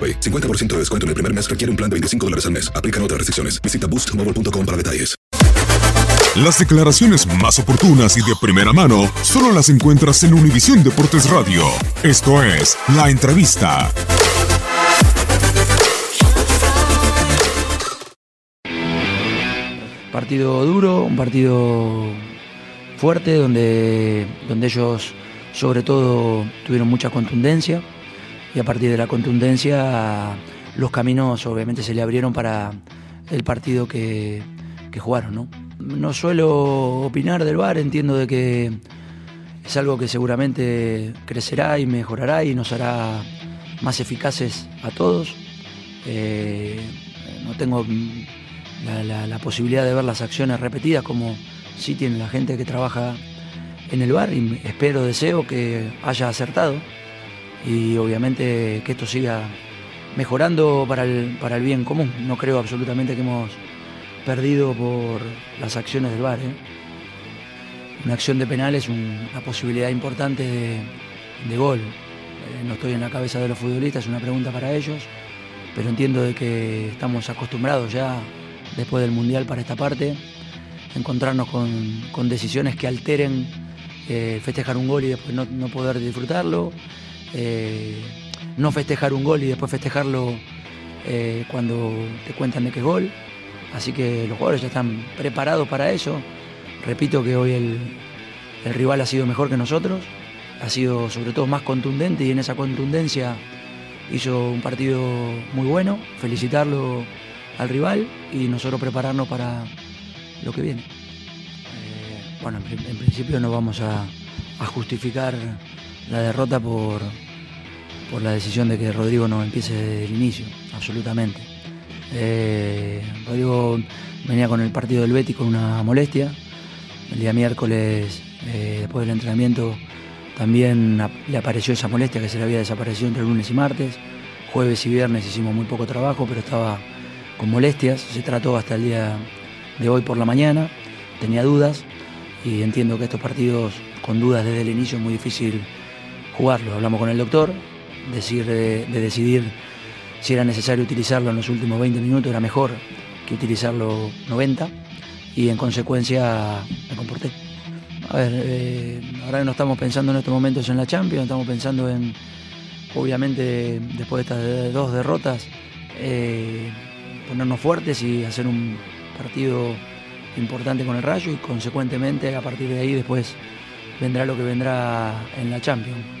AroPay. 50% de descuento en el primer mes requiere un plan de 25 dólares al mes. Aplican otras restricciones. Visita boostmobile.com para detalles. Las declaraciones más oportunas y de primera mano solo las encuentras en Univisión Deportes Radio. Esto es La Entrevista. Partido duro, un partido fuerte donde, donde ellos sobre todo tuvieron mucha contundencia y a partir de la contundencia los caminos obviamente se le abrieron para el partido que, jugaron. ¿no? no suelo opinar del VAR, entiendo de que es algo que seguramente crecerá y mejorará y nos hará más eficaces a todos. Eh, no tengo la, la- la posibilidad de ver las acciones repetidas como sí tiene la gente que trabaja en el bar y espero, deseo que haya acertado y obviamente que esto siga mejorando para el, para el bien común. No creo absolutamente que hemos perdido por las acciones del bar. Una acción de penal es un- una posibilidad importante de, de gol. Eh, no estoy en la cabeza de los futbolistas, es una pregunta para ellos, pero entiendo de que estamos acostumbrados ya después del Mundial para esta parte, encontrarnos con, con decisiones que alteren eh, festejar un gol y después no, no poder disfrutarlo, eh, no festejar un gol y después festejarlo eh, cuando te cuentan de es gol. Así que los jugadores ya están preparados para eso. Repito que hoy el, rival ha sido mejor que nosotros, ha sido sobre todo más contundente y en esa contundencia hizo un partido muy bueno. Felicitarlo al rival y nosotros prepararnos para lo que viene. Eh, bueno, en, pri- en principio no vamos a justificar la derrota por, por la decisión de que Rodrigo no empiece desde el inicio, absolutamente. Eh, Rodrigo venía con el partido del Betis con una molestia. El día miércoles, eh, después del entrenamiento, también le apareció esa molestia que se le había desaparecido entre lunes y martes. Jueves y viernes hicimos muy poco trabajo, pero estaba con molestias. Se trató hasta el día de hoy por la mañana. Tenía dudas y entiendo que estos partidos con dudas desde el inicio es muy difícil jugarlos. Hablamos con el doctor, decir, de, de decidir si era necesario utilizarlo en los últimos 20 minutos, era mejor que utilizarlo 90 y en consecuencia me comporté. A ver, eh, ahora no estamos pensando en estos momentos en la Champions, estamos pensando en, obviamente, después de estas dos derrotas, eh, ponernos fuertes y hacer un partido importante con el Rayo y consecuentemente a partir de ahí después vendrá lo que vendrá en la Champions.